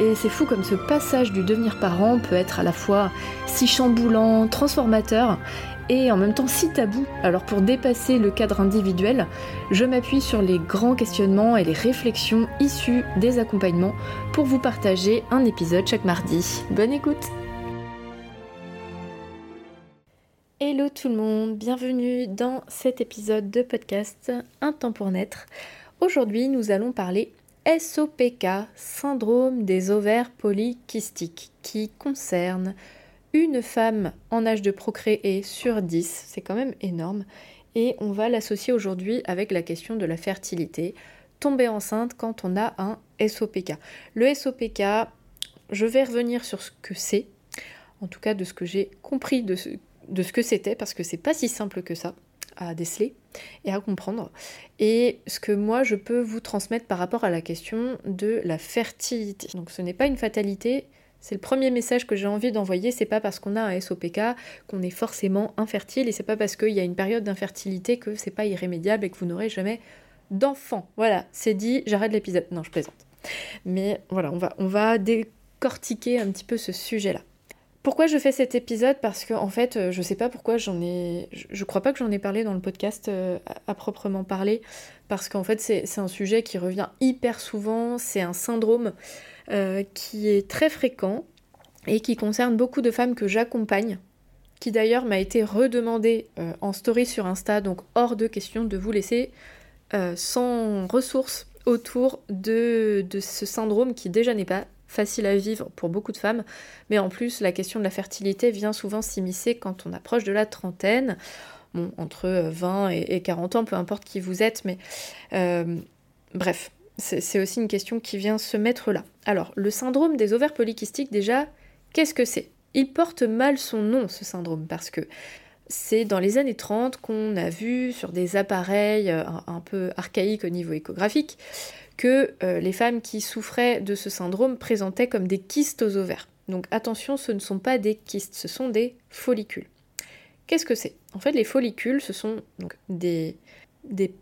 Et c'est fou comme ce passage du devenir parent peut être à la fois si chamboulant, transformateur et en même temps si tabou. Alors pour dépasser le cadre individuel, je m'appuie sur les grands questionnements et les réflexions issues des accompagnements pour vous partager un épisode chaque mardi. Bonne écoute Hello tout le monde, bienvenue dans cet épisode de podcast Un temps pour naître. Aujourd'hui nous allons parler SOPK, syndrome des ovaires polykystiques, qui concerne une femme en âge de procréer sur 10, c'est quand même énorme, et on va l'associer aujourd'hui avec la question de la fertilité, tomber enceinte quand on a un SOPK. Le SOPK, je vais revenir sur ce que c'est, en tout cas de ce que j'ai compris de ce, de ce que c'était, parce que c'est pas si simple que ça à déceler et à comprendre. Et ce que moi je peux vous transmettre par rapport à la question de la fertilité. Donc ce n'est pas une fatalité, c'est le premier message que j'ai envie d'envoyer, c'est pas parce qu'on a un SOPK qu'on est forcément infertile et c'est pas parce qu'il y a une période d'infertilité que c'est pas irrémédiable et que vous n'aurez jamais d'enfant. Voilà, c'est dit, j'arrête l'épisode. Non, je plaisante. Mais voilà, on va, on va décortiquer un petit peu ce sujet-là. Pourquoi je fais cet épisode? Parce que en fait, euh, je sais pas pourquoi j'en ai. Je crois pas que j'en ai parlé dans le podcast euh, à proprement parler, parce qu'en fait, c'est un sujet qui revient hyper souvent. C'est un syndrome euh, qui est très fréquent et qui concerne beaucoup de femmes que j'accompagne, qui d'ailleurs m'a été redemandé en story sur Insta, donc hors de question de vous laisser sans ressources autour de ce syndrome qui déjà n'est pas facile à vivre pour beaucoup de femmes, mais en plus la question de la fertilité vient souvent s'immiscer quand on approche de la trentaine, bon, entre 20 et 40 ans, peu importe qui vous êtes, mais euh, bref, c'est aussi une question qui vient se mettre là. Alors, le syndrome des ovaires polykystiques, déjà, qu'est-ce que c'est? Il porte mal son nom, ce syndrome, parce que c'est dans les années 30 qu'on a vu sur des appareils euh, un peu archaïques au niveau échographique que euh, les femmes qui souffraient de ce syndrome présentaient comme des kystes aux ovaires. Donc attention, ce ne sont pas des kystes, ce sont des follicules. Qu'est-ce que c'est? En fait, les follicules, ce sont des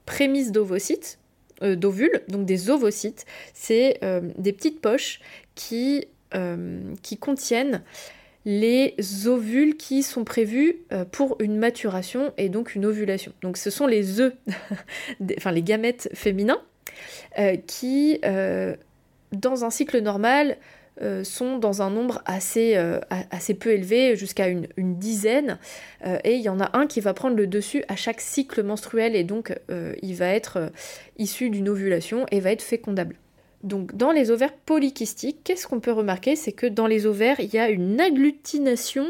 prémices d'ovocytes, euh, d'ovules, donc des ovocytes. C'est euh, des petites poches qui, qui contiennent les ovules qui sont prévus pour une maturation et donc une ovulation. Donc ce sont les œufs, enfin les gamètes féminins euh, qui, euh, dans un cycle normal, euh, sont dans un nombre assez, assez peu élevé, jusqu'à une, dizaine, et il y en a un qui va prendre le dessus à chaque cycle menstruel, et donc il va être issu d'une ovulation et va être fécondable. Donc dans les ovaires polykystiques, qu'est-ce qu'on peut remarquer? C'est que dans les ovaires, il y a une agglutination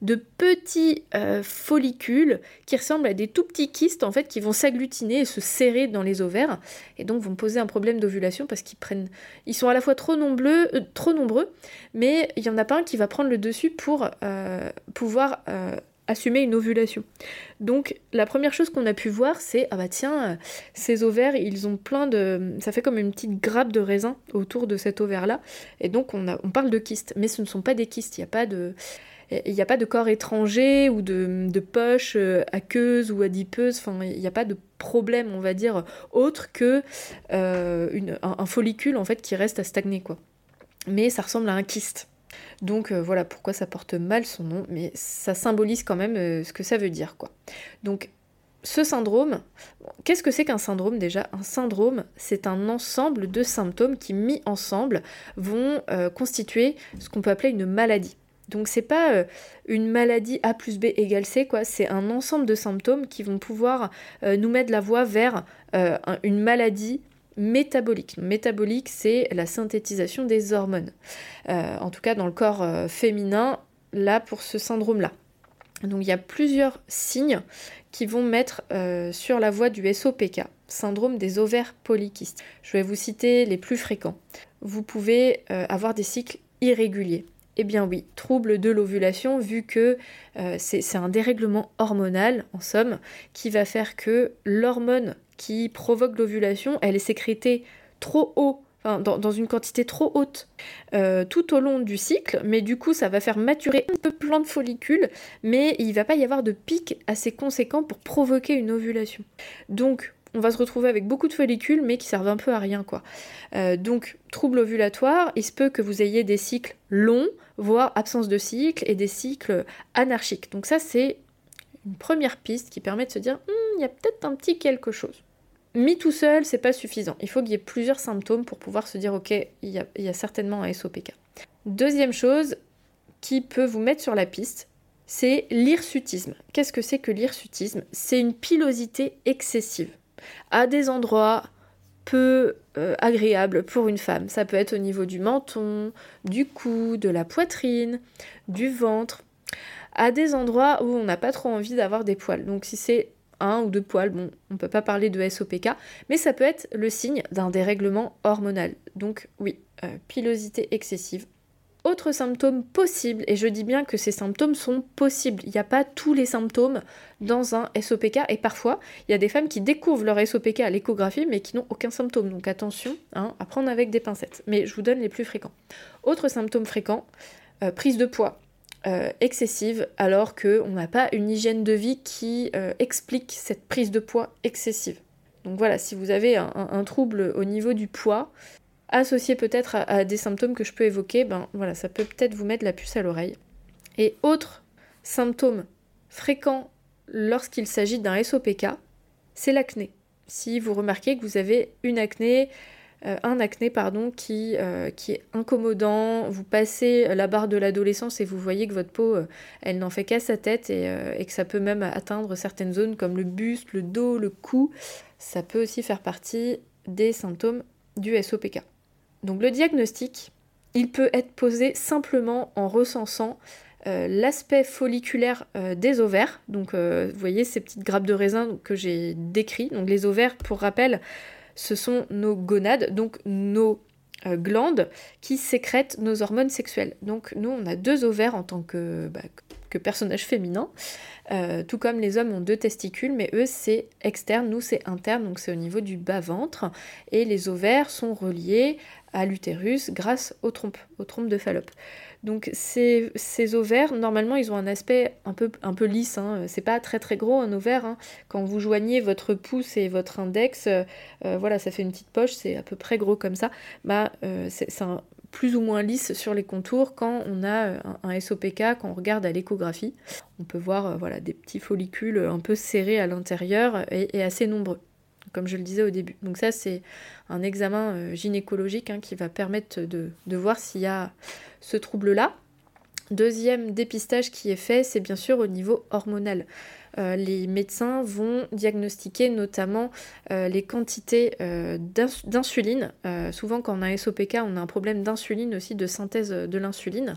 de petits euh, follicules qui ressemblent à des tout petits kystes en fait qui vont s'agglutiner et se serrer dans les ovaires et donc vont poser un problème d'ovulation parce qu'ils prennent ils sont à la fois trop nombreux euh, trop nombreux mais il y en a pas un qui va prendre le dessus pour euh, pouvoir assumer une ovulation. Donc la première chose qu'on a pu voir, c'est ah bah tiens, ces ovaires, ils ont plein de, ça fait comme une petite grappe de raisin autour de cet ovaire là, et donc on, on parle de kystes, mais ce ne sont pas des kystes, il n'y a pas de il n'y a pas de corps étranger ou de, poche euh, aqueuse ou adipeuse, enfin il n'y a pas de problème on va dire autre que euh, un, follicule en fait qui reste à stagner quoi. Mais ça ressemble à un kyste. Donc euh, voilà pourquoi ça porte mal son nom, mais ça symbolise quand même ce que ça veut dire quoi. Donc ce syndrome, qu'est-ce que c'est qu'un syndrome déjà? Un syndrome, c'est un ensemble de symptômes qui mis ensemble vont constituer ce qu'on peut appeler une maladie. Donc c'est pas une maladie A plus B égale C, quoi, c'est un ensemble de symptômes qui vont pouvoir nous mettre la voie vers une maladie métabolique. Métabolique, c'est la synthétisation des hormones. Euh, en tout cas, dans le corps euh, féminin, là, pour ce syndrome-là. Donc, il y a plusieurs signes qui vont mettre euh, sur la voie du SOPK, syndrome des ovaires polykystes. Je vais vous citer les plus fréquents. Vous pouvez avoir des cycles irréguliers. Eh bien oui, trouble de l'ovulation, vu que c'est un dérèglement hormonal, en somme, qui va faire que l'hormone qui provoque l'ovulation, elle est sécrétée trop haut dans, une quantité trop haute euh, tout au long du cycle, mais du coup ça va faire maturer un peu plein de follicules, mais il va pas y avoir de pic assez conséquent pour provoquer une ovulation. Donc on va se retrouver avec beaucoup de follicules, mais qui servent un peu à rien quoi. Euh, donc trouble ovulatoire, il se peut que vous ayez des cycles longs, voire absence de cycle, et des cycles anarchiques. Donc ça c'est une première piste qui permet de se dire, hmm, il y a peut-être un petit quelque chose mis tout seul, c'est pas suffisant. Il faut qu'il y ait plusieurs symptômes pour pouvoir se dire ok, il y a, certainement un SOPK. Deuxième chose qui peut vous mettre sur la piste, c'est l'hirsutisme. Qu'est-ce que c'est que l'hirsutisme? C'est une pilosité excessive à des endroits peu euh, agréables pour une femme. Ça peut être au niveau du menton, du cou, de la poitrine, du ventre, à des endroits où on n'a pas trop envie d'avoir des poils. Donc si c'est un ou deux poils, bon, on ne peut pas parler de SOPK, mais ça peut être le signe d'un dérèglement hormonal. Donc oui, euh, pilosité excessive. Autre symptôme possible, et je dis bien que ces symptômes sont possibles, il n'y a pas tous les symptômes dans un SOPK, et parfois il y a des femmes qui découvrent leur SOPK à l'échographie mais qui n'ont aucun symptôme, donc attention hein, à prendre avec des pincettes. Mais je vous donne les plus fréquents. Autre symptôme fréquent, euh, prise de poids. Euh, excessive alors qu'on n'a pas une hygiène de vie qui euh, explique cette prise de poids excessive. Donc voilà, si vous avez un, trouble au niveau du poids, associé peut-être à, des symptômes que je peux évoquer, ben voilà, ça peut peut-être vous mettre la puce à l'oreille. Et autre symptôme fréquent lorsqu'il s'agit d'un SOPK, c'est l'acné. Si vous remarquez que vous avez une acné, euh, un acné pardon, qui, euh, qui est incommodant. Vous passez la barre de l'adolescence et vous voyez que votre peau, euh, elle n'en fait qu'à sa tête et, et, que ça peut même atteindre certaines zones comme le buste, le dos, le cou. Ça peut aussi faire partie des symptômes du SOPK. Donc le diagnostic, il peut être posé simplement en recensant l'aspect folliculaire des ovaires. Donc vous voyez ces petites grappes de raisin que j'ai décrites. Donc les ovaires, pour rappel, ce sont nos gonades, donc nos euh, glandes qui sécrètent nos hormones sexuelles. Donc nous, on a deux ovaires en tant que, bah, que personnage féminin, euh, tout comme les hommes ont deux testicules, mais eux c'est externe, nous c'est interne, donc c'est au niveau du bas-ventre, et les ovaires sont reliés à l'utérus grâce aux trompes, aux trompes de Fallope. Donc ces, ovaires, normalement, ils ont un aspect un peu, un peu lisse. Hein. C'est pas très très gros un ovaire. Hein. Quand vous joignez votre pouce et votre index, euh, euh, voilà, ça fait une petite poche, c'est à peu près gros comme ça. Bah, euh, c'est plus ou moins lisse sur les contours quand on a un, SOPK, quand on regarde à l'échographie. On peut voir voilà, des petits follicules un peu serrés à l'intérieur et assez nombreux comme je le disais au début. Donc ça, c'est un examen euh, gynécologique hein, qui va permettre de, de voir s'il y a ce trouble-là. Deuxième dépistage qui est fait, c'est bien sûr au niveau hormonal. Euh, les médecins vont diagnostiquer notamment euh, les quantités euh, d'insuline. souvent quand on a un SOPK, on a un problème d'insuline aussi, de synthèse de l'insuline,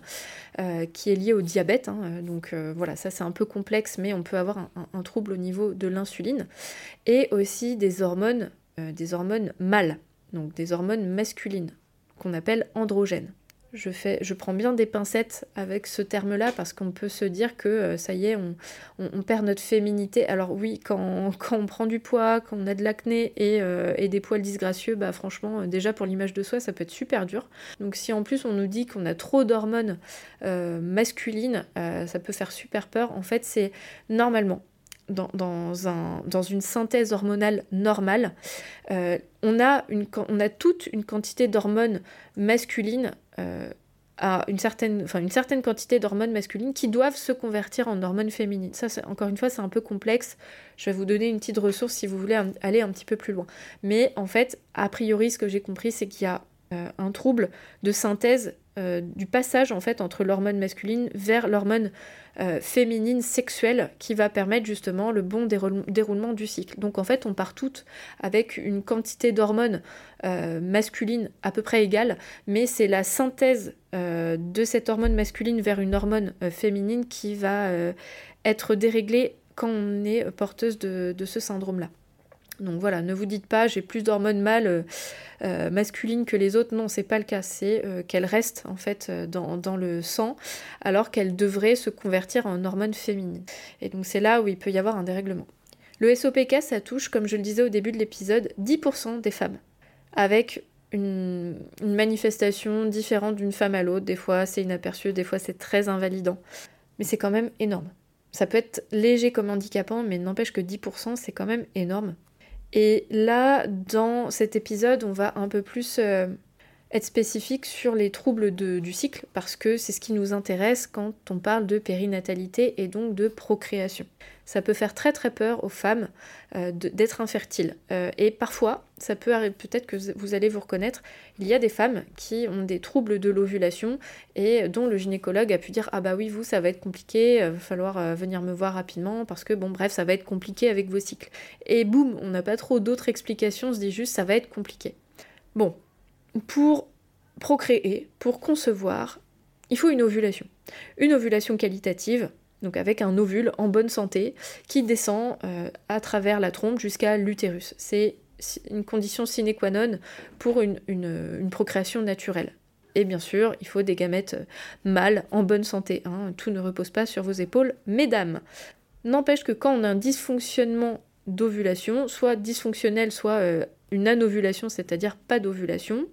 qui est lié au diabète. Hein. donc voilà, ça c'est un peu complexe, mais on peut avoir un, trouble au niveau de l'insuline. Et aussi des hormones, des hormones mâles, donc des hormones masculines, qu'on appelle androgènes je, prends bien des pincettes avec ce terme-là parce qu'on peut se dire que euh, ça y est, on, perd notre féminité. Alors oui, quand, on prend du poids, quand on a de l'acné et, euh, des poils disgracieux, bah franchement, euh, déjà pour l'image de soi, ça peut être super dur. Donc si en plus on nous dit qu'on a trop d'hormones masculines, ça peut faire super peur. En fait, c'est normalement dans, un, dans, une synthèse hormonale normale, on, a une, on, a toute une quantité d'hormones masculines euh, à une certaine, enfin, une certaine quantité d'hormones masculines qui doivent se convertir en hormones féminines. Ça, encore une fois, c'est un peu complexe. Je vais vous donner une petite ressource si vous voulez aller un petit peu plus loin. Mais en fait, a priori, ce que j'ai compris, c'est qu'il y a euh, un trouble de synthèse euh, du passage en fait entre l'hormone masculine vers l'hormone euh, féminine sexuelle qui va permettre justement le bon déroulement du cycle. Donc en fait on part toutes avec une quantité d'hormones masculines à peu près égale, mais c'est la synthèse de cette hormone masculine vers une hormone féminine qui va être déréglée quand on est porteuse de ce syndrome-là. Donc voilà, ne vous dites pas j'ai plus d'hormones mâles masculines que les autres. Non, c'est pas le cas. C'est qu'elles restent en fait dans, dans le sang alors qu'elles devraient se convertir en hormones féminines. Et donc c'est là où il peut y avoir un dérèglement. Le SOPK, ça touche, comme je le disais au début de l'épisode, 10% des femmes, avec une, manifestation différente d'une femme à l'autre. Des fois, c'est inaperçu, des fois, c'est très invalidant. Mais c'est quand même énorme. Ça peut être léger comme handicapant, mais n'empêche que 10%, c'est quand même énorme. Et là, dans cet épisode, on va un peu plus euh, être spécifique sur les troubles du cycle, parce que c'est ce qui nous intéresse quand on parle de périnatalité et donc de procréation ça peut faire très très peur aux femmes euh, d'être infertiles. Euh, et parfois, ça peut arriver, peut-être que vous allez vous reconnaître, il y a des femmes qui ont des troubles de l'ovulation et dont le gynécologue a pu dire Ah bah oui, vous, ça va être compliqué, il euh, va falloir venir me voir rapidement parce que bon, bref, ça va être compliqué avec vos cycles. Et boum, on n'a pas trop d'autres explications, on se dit juste ça va être compliqué. Bon, pour procréer, pour concevoir, il faut une ovulation. Une ovulation qualitative, donc avec un ovule en bonne santé qui descend euh, à travers la trompe jusqu'à l'utérus. C'est une condition sine qua non pour une, procréation naturelle. Et bien sûr, il faut des gamètes euh, mâles en bonne santé. Hein. Tout ne repose pas sur vos épaules, mesdames. N'empêche que quand on a un dysfonctionnement d'ovulation, soit dysfonctionnel, soit euh, une anovulation, c'est-à-dire pas d'ovulation,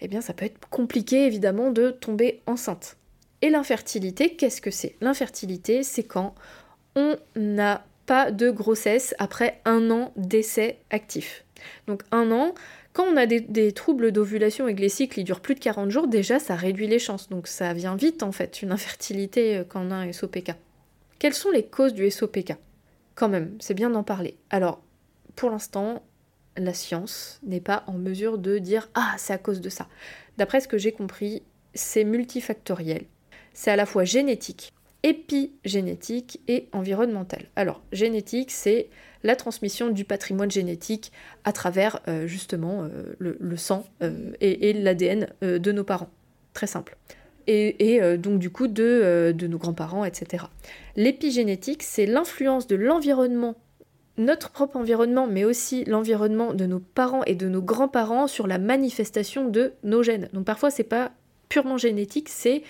eh bien ça peut être compliqué évidemment de tomber enceinte. Et l'infertilité, qu'est-ce que c'est? L'infertilité, c'est quand on n'a pas de grossesse après un an d'essai actif. Donc un an, quand on a des, troubles d'ovulation et que les cycles durent plus de 40 jours, déjà ça réduit les chances. Donc ça vient vite en fait, une infertilité euh, quand on a un SOPK. Quelles sont les causes du SOPK Quand même, c'est bien d'en parler. Alors, pour l'instant, la science n'est pas en mesure de dire Ah, c'est à cause de ça. D'après ce que j'ai compris, c'est multifactoriel c'est à la fois génétique, épigénétique et environnemental. Alors, génétique, c'est la transmission du patrimoine génétique à travers euh, justement euh, le, sang euh, et, l'ADN de nos parents. Très simple. Et, donc du coup de, de nos grands-parents, etc. L'épigénétique, c'est l'influence de l'environnement notre propre environnement, mais aussi l'environnement de nos parents et de nos grands-parents sur la manifestation de nos gènes. Donc parfois c'est pas purement génétique, c'est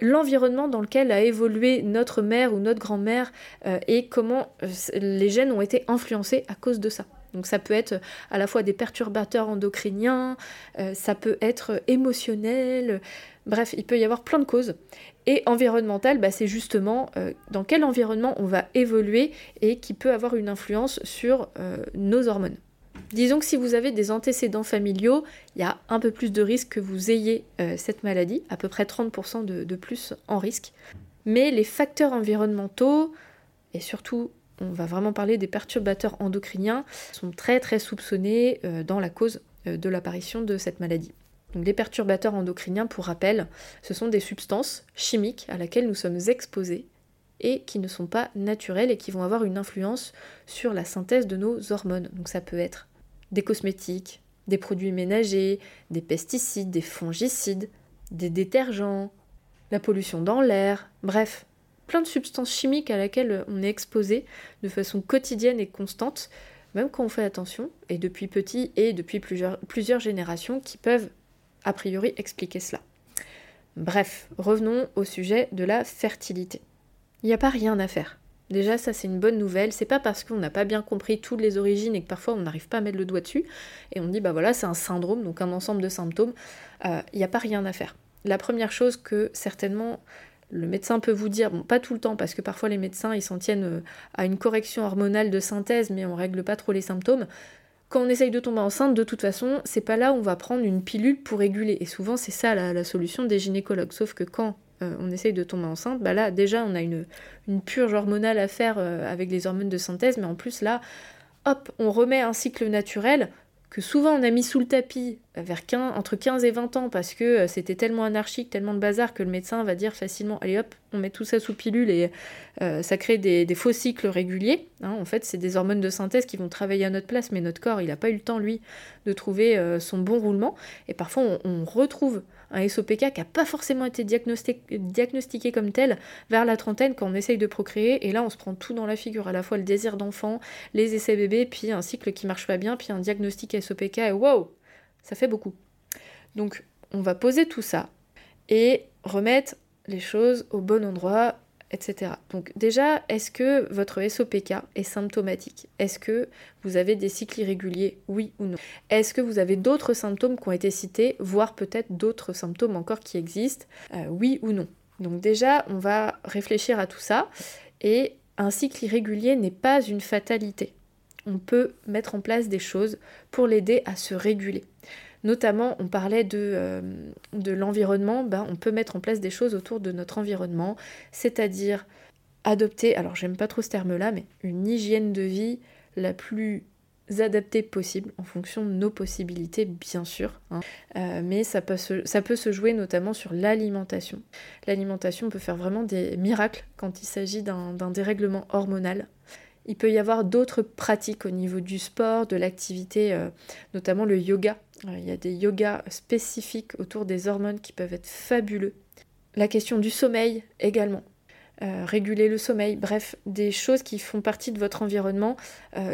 l'environnement dans lequel a évolué notre mère ou notre grand-mère euh, et comment euh, les gènes ont été influencés à cause de ça. Donc ça peut être à la fois des perturbateurs endocriniens, euh, ça peut être émotionnel, bref, il peut y avoir plein de causes. Et environnemental, bah, c'est justement dans quel environnement on va évoluer et qui peut avoir une influence sur nos hormones. Disons que si vous avez des antécédents familiaux, il y a un peu plus de risque que vous ayez euh, cette maladie, à peu près 30% de, plus en risque. Mais les facteurs environnementaux, et surtout on va vraiment parler des perturbateurs endocriniens, sont très très soupçonnés euh, dans la cause euh, de l'apparition de cette maladie. Donc les perturbateurs endocriniens, pour rappel, ce sont des substances chimiques à laquelle nous sommes exposés et qui ne sont pas naturelles et qui vont avoir une influence sur la synthèse de nos hormones. Donc ça peut être des cosmétiques, des produits ménagers, des pesticides, des fongicides, des détergents, la pollution dans l'air, bref, plein de substances chimiques à laquelle on est exposé de façon quotidienne et constante, même quand on fait attention, et depuis petit et depuis plusieurs, plusieurs générations qui peuvent a priori expliquer cela. Bref, revenons au sujet de la fertilité. Il n'y a pas rien à faire. Déjà, ça c'est une bonne nouvelle. C'est pas parce qu'on n'a pas bien compris toutes les origines et que parfois on n'arrive pas à mettre le doigt dessus et on dit bah voilà, c'est un syndrome, donc un ensemble de symptômes. Il euh, n'y a pas rien à faire. La première chose que certainement le médecin peut vous dire, bon pas tout le temps parce que parfois les médecins ils s'en tiennent euh, à une correction hormonale de synthèse mais on règle pas trop les symptômes. Quand on essaye de tomber enceinte, de toute façon, c'est pas là où on va prendre une pilule pour réguler. Et souvent, c'est ça la solution des gynécologues. Sauf que quand euh, on essaye de tomber enceinte, bah là déjà on a une, purge hormonale à faire euh, avec les hormones de synthèse, mais en plus là, hop, on remet un cycle naturel que souvent on a mis sous le tapis euh, vers entre 15 et 20 ans parce que c'était tellement anarchique, tellement de bazar que le médecin va dire facilement allez hop, on met tout ça sous pilule et ça crée des, faux cycles réguliers. Hein. en fait, c'est des hormones de synthèse qui vont travailler à notre place, mais notre corps, il n'a pas eu le temps, lui, de trouver son bon roulement. Et parfois, on, retrouve un SOPK qui n'a pas forcément été diagnostiqué comme tel vers la trentaine quand on essaye de procréer. Et là, on se prend tout dans la figure, à la fois le désir d'enfant, les essais bébés, puis un cycle qui marche pas bien, puis un diagnostic SOPK. Et wow, ça fait beaucoup. Donc, on va poser tout ça et remettre les choses au bon endroit, etc. Donc déjà, est-ce que votre SOPK est symptomatique? Est-ce que vous avez des cycles irréguliers? Oui ou non? Est-ce que vous avez d'autres symptômes qui ont été cités, voire peut-être d'autres symptômes encore qui existent? Euh, Oui ou non? Donc déjà, on va réfléchir à tout ça. Et un cycle irrégulier n'est pas une fatalité. On peut mettre en place des choses pour l'aider à se réguler. Notamment, on parlait de, euh, de l'environnement, ben, on peut mettre en place des choses autour de notre environnement, c'est-à-dire adopter, alors j'aime pas trop ce terme-là, mais une hygiène de vie la plus adaptée possible en fonction de nos possibilités, bien sûr. Hein. Euh, mais ça peut, se, ça peut se jouer notamment sur l'alimentation. L'alimentation peut faire vraiment des miracles quand il s'agit d'un dérèglement hormonal. Il peut y avoir d'autres pratiques au niveau du sport, de l'activité, euh, notamment le yoga. Euh, il y a des yogas spécifiques autour des hormones qui peuvent être fabuleux. La question du sommeil également. Euh, réguler le sommeil, bref, des choses qui font partie de votre environnement,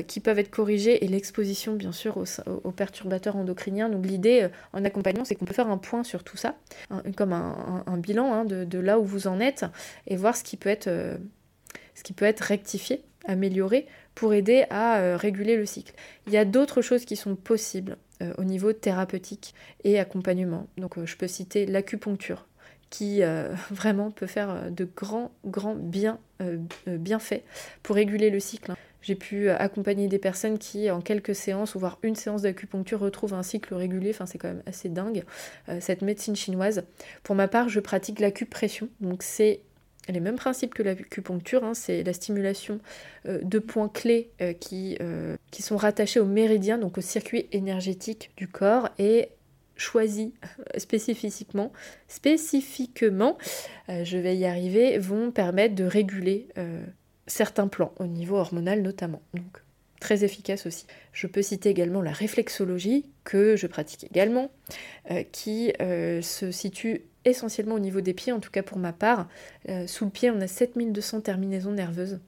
qui peuvent être corrigées, et l'exposition bien sûr aux, perturbateurs endocriniens. Donc l'idée en accompagnement, c'est qu'on peut faire un point sur tout ça, comme un, bilan hein, de, là où vous en êtes, et voir ce qui peut être, ce qui peut être rectifié améliorer pour aider à euh, réguler le cycle. Il y a d'autres choses qui sont possibles euh, au niveau thérapeutique et accompagnement. Donc euh, je peux citer l'acupuncture qui vraiment peut faire de grands, grands bien, bienfaits pour réguler le cycle. Hein. J'ai pu accompagner des personnes qui, en quelques séances, ou voire une séance d'acupuncture, retrouvent un cycle régulier. Enfin, c'est quand même assez dingue, cette médecine chinoise. Pour ma part, je pratique l'acupression. Donc, c'est les mêmes principes que l'acupuncture, hein, c'est la stimulation euh, de points clés euh, qui, euh, qui, sont rattachés au méridien, donc au circuit énergétique du corps, et choisis spécifiquement, spécifiquement, je vais y arriver, vont permettre de réguler certains plans, au niveau hormonal notamment. Donc très efficace aussi. Je peux citer également la réflexologie, que je pratique également, qui se situe essentiellement au niveau des pieds, en tout cas pour ma part. Euh, sous le pied, on a 7200 terminaisons nerveuses.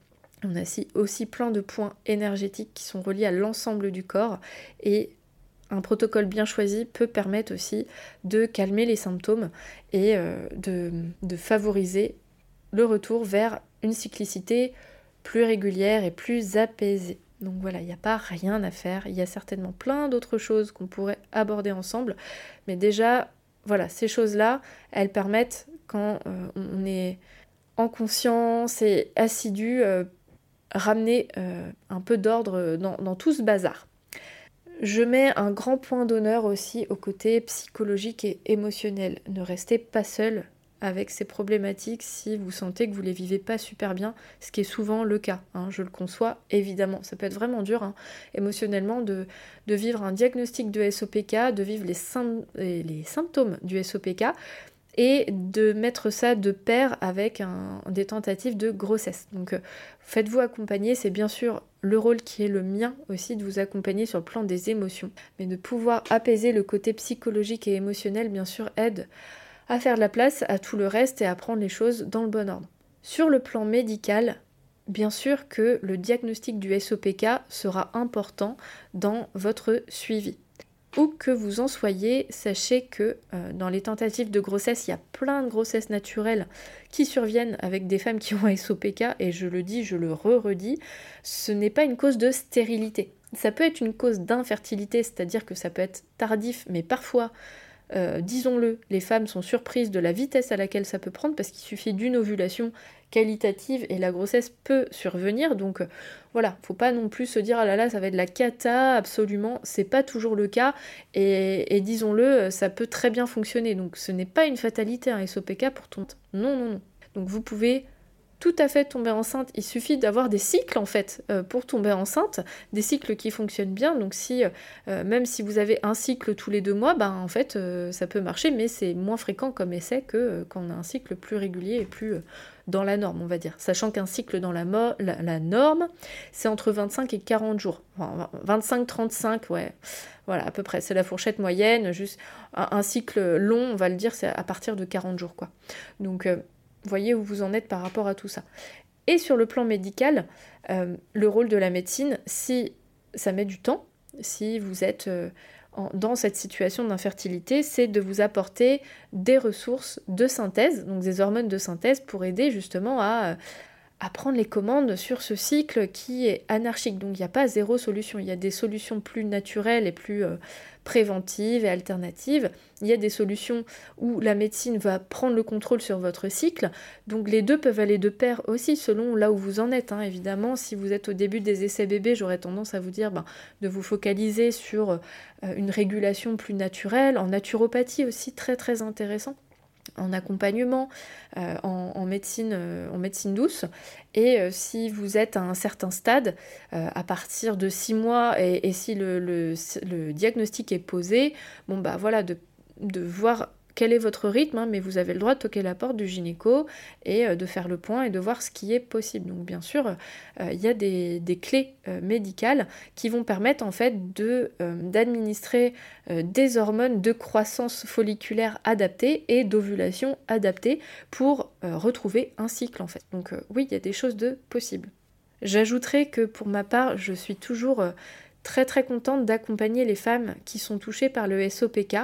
On a aussi plein de points énergétiques qui sont reliés à l'ensemble du corps et un protocole bien choisi peut permettre aussi de calmer les symptômes et euh, de, de, favoriser le retour vers une cyclicité plus régulière et plus apaisée. Donc voilà, il n'y a pas rien à faire, il y a certainement plein d'autres choses qu'on pourrait aborder ensemble, mais déjà voilà, ces choses-là, elles permettent, quand euh, on est en conscience et assidu, euh, ramener euh, un peu d'ordre dans, dans, tout ce bazar. Je mets un grand point d'honneur aussi au côté psychologique et émotionnel. Ne restez pas seul avec ces problématiques si vous sentez que vous les vivez pas super bien, ce qui est souvent le cas, hein, je le conçois évidemment. Ça peut être vraiment dur hein, émotionnellement de, vivre un diagnostic de SOPK, de vivre les, les symptômes du SOPK et de mettre ça de pair avec des tentatives de grossesse. Donc euh, faites-vous accompagner, c'est bien sûr le rôle qui est le mien aussi de vous accompagner sur le plan des émotions, mais de pouvoir apaiser le côté psychologique et émotionnel bien sûr aide à faire de la place à tout le reste et à prendre les choses dans le bon ordre. Sur le plan médical, bien sûr que le diagnostic du SOPK sera important dans votre suivi. Où que vous en soyez, sachez que euh, dans les tentatives de grossesse, il y a plein de grossesses naturelles qui surviennent avec des femmes qui ont un SOPK, et je le dis, je le re-redis, ce n'est pas une cause de stérilité. Ça peut être une cause d'infertilité, c'est-à-dire que ça peut être tardif, mais parfois euh, disons-le, les femmes sont surprises de la vitesse à laquelle ça peut prendre parce qu'il suffit d'une ovulation qualitative et la grossesse peut survenir. Donc euh, voilà, faut pas non plus se dire ah là là ça va être la cata, absolument, c'est pas toujours le cas et, disons-le, ça peut très bien fonctionner. Donc ce n'est pas une fatalité un SOPK pour tout. Non, non, non. Donc vous pouvez tout à fait tomber enceinte. Il suffit d'avoir des cycles en fait euh, pour tomber enceinte, des cycles qui fonctionnent bien. Donc si euh, même si vous avez un cycle tous les deux mois, ben en fait euh, ça peut marcher, mais c'est moins fréquent comme essai que quand on a un cycle plus régulier et plus dans la norme, on va dire. Sachant qu'un cycle dans la, norme, c'est entre 25 et 40 jours. 25-35, ouais. Voilà, à peu près. C'est la fourchette moyenne. Juste un, cycle long, on va le dire, c'est à partir de 40 jours, quoi. Donc voyez où vous en êtes par rapport à tout ça. Et sur le plan médical, euh, le rôle de la médecine, si ça met du temps, si vous êtes euh, dans cette situation d'infertilité, c'est de vous apporter des ressources de synthèse, donc des hormones de synthèse pour aider justement à, à prendre les commandes sur ce cycle qui est anarchique. Donc il n'y a pas zéro solution, il y a des solutions plus naturelles et plus euh, préventives et alternatives. Il y a des solutions où la médecine va prendre le contrôle sur votre cycle. Donc les deux peuvent aller de pair aussi selon là où vous en êtes. Hein. Évidemment, si vous êtes au début des essais bébés, j'aurais tendance à vous dire ben, de vous focaliser sur euh, une régulation plus naturelle, en naturopathie aussi très très intéressant en accompagnement, euh, en, médecine, euh, en médecine douce. Et euh, si vous êtes à un certain stade, à partir de six mois, et, si le, le, diagnostic est posé, bon bah voilà, de, de voir quel est votre rythme, hein, mais vous avez le droit de toquer la porte du gynéco et euh, de faire le point et de voir ce qui est possible. Donc bien sûr, euh, il y a des, clés euh, médicales qui vont permettre en fait d'administrer des hormones de croissance folliculaire adaptées et d'ovulation adaptées pour retrouver un cycle en fait. Donc oui, il y a des choses de possibles. J'ajouterai que pour ma part, je suis toujours très très contente d'accompagner les femmes qui sont touchées par le SOPK.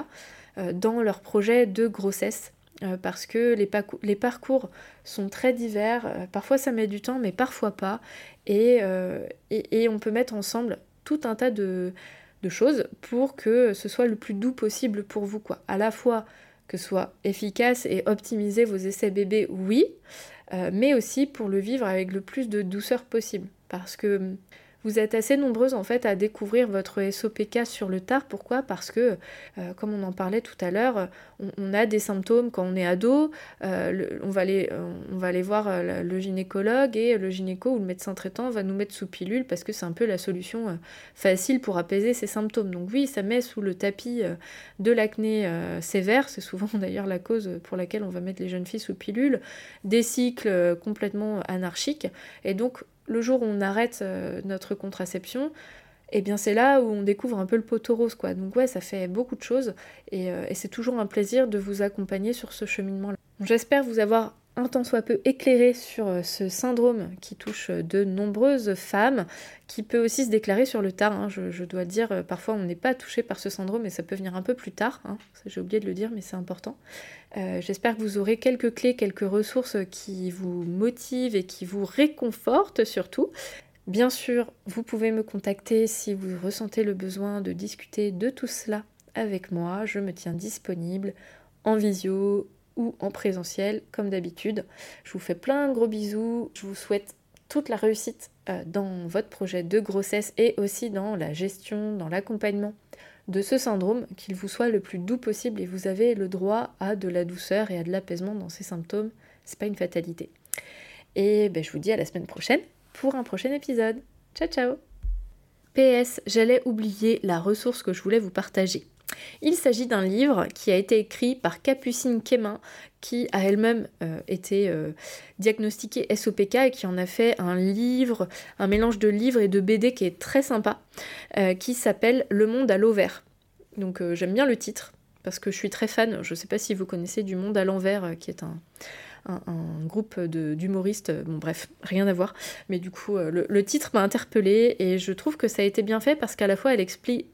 Euh, dans leur projet de grossesse. Euh, parce que les, parcours sont très divers, euh, parfois ça met du temps mais parfois pas, et, on peut mettre ensemble tout un tas de, choses pour que ce soit le plus doux possible pour vous. Quoi. À la fois que ce soit efficace et optimiser vos essais bébés, oui, mais aussi pour le vivre avec le plus de douceur possible. Parce que vous êtes assez nombreuses en fait à découvrir votre SOPK sur le tard. Pourquoi? Parce que, euh, comme on en parlait tout à l'heure, on, a des symptômes quand on est ado. Euh, on, va aller, on va aller voir euh, le gynécologue et le gynéco ou le médecin traitant va nous mettre sous pilule parce que c'est un peu la solution facile pour apaiser ces symptômes. Donc oui, ça met sous le tapis de l'acné sévère. C'est souvent d'ailleurs la cause pour laquelle on va mettre les jeunes filles sous pilule. Des cycles complètement anarchiques. Et donc le jour où on arrête euh, notre contraception, eh bien c'est là où on découvre un peu le poteau rose quoi. Donc ouais, ça fait beaucoup de choses et, euh, c'est toujours un plaisir de vous accompagner sur ce cheminement-là. J'espère vous avoir un tant soit peu éclairé sur euh, ce syndrome qui touche de nombreuses femmes, qui peut aussi se déclarer sur le tard. Hein. Je, dois dire, parfois on n'est pas touché par ce syndrome et ça peut venir un peu plus tard. Hein. J'ai oublié de le dire, mais c'est important. Euh, j'espère que vous aurez quelques clés, quelques ressources qui vous motivent et qui vous réconfortent surtout. Bien sûr, vous pouvez me contacter si vous ressentez le besoin de discuter de tout cela avec moi. Je me tiens disponible en visio ou en présentiel comme d'habitude. Je vous fais plein de gros bisous. Je vous souhaite toute la réussite euh, dans votre projet de grossesse et aussi dans la gestion, dans l'accompagnement de ce syndrome, qu'il vous soit le plus doux possible et vous avez le droit à de la douceur et à de l'apaisement dans ces symptômes. C'est pas une fatalité. Et ben, je vous dis à la semaine prochaine pour un prochain épisode. Ciao ciao PS, j'allais oublier la ressource que je voulais vous partager. Il s'agit d'un livre qui a été écrit par Capucine Quémin, qui a elle-même euh, été euh, diagnostiquée SOPK et qui en a fait un livre, un mélange de livres et de BD qui est très sympa, euh, qui s'appelle Le monde à l'envers. Donc j'aime bien le titre parce que je suis très fan. Je ne sais pas si vous connaissez Du monde à l'envers, qui est un, un, groupe d'humoristes, bon bref, rien à voir, mais du coup le, titre m'a interpellée et je trouve que ça a été bien fait parce qu'à la fois elle,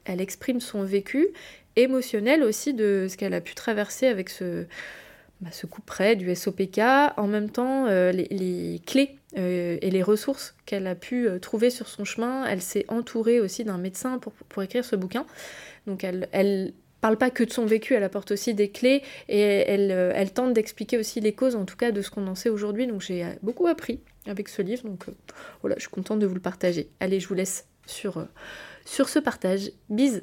elle exprime son vécu émotionnelle aussi de ce qu'elle a pu traverser avec ce, bah, coup près du SOPK, en même temps euh, les, clés euh, et les ressources qu'elle a pu euh, trouver sur son chemin. Elle s'est entourée aussi d'un médecin pour, pour, écrire ce bouquin. Donc elle, elle parle pas que de son vécu, elle apporte aussi des clés et elle, elle tente d'expliquer aussi les causes, en tout cas de ce qu'on en sait aujourd'hui. Donc j'ai beaucoup appris avec ce livre, donc voilà, je suis contente de vous le partager. Allez, je vous laisse sur, sur ce partage. Bise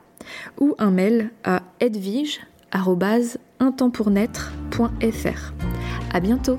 ou un mail à edvige.com un temps pour naître.fr. À bientôt!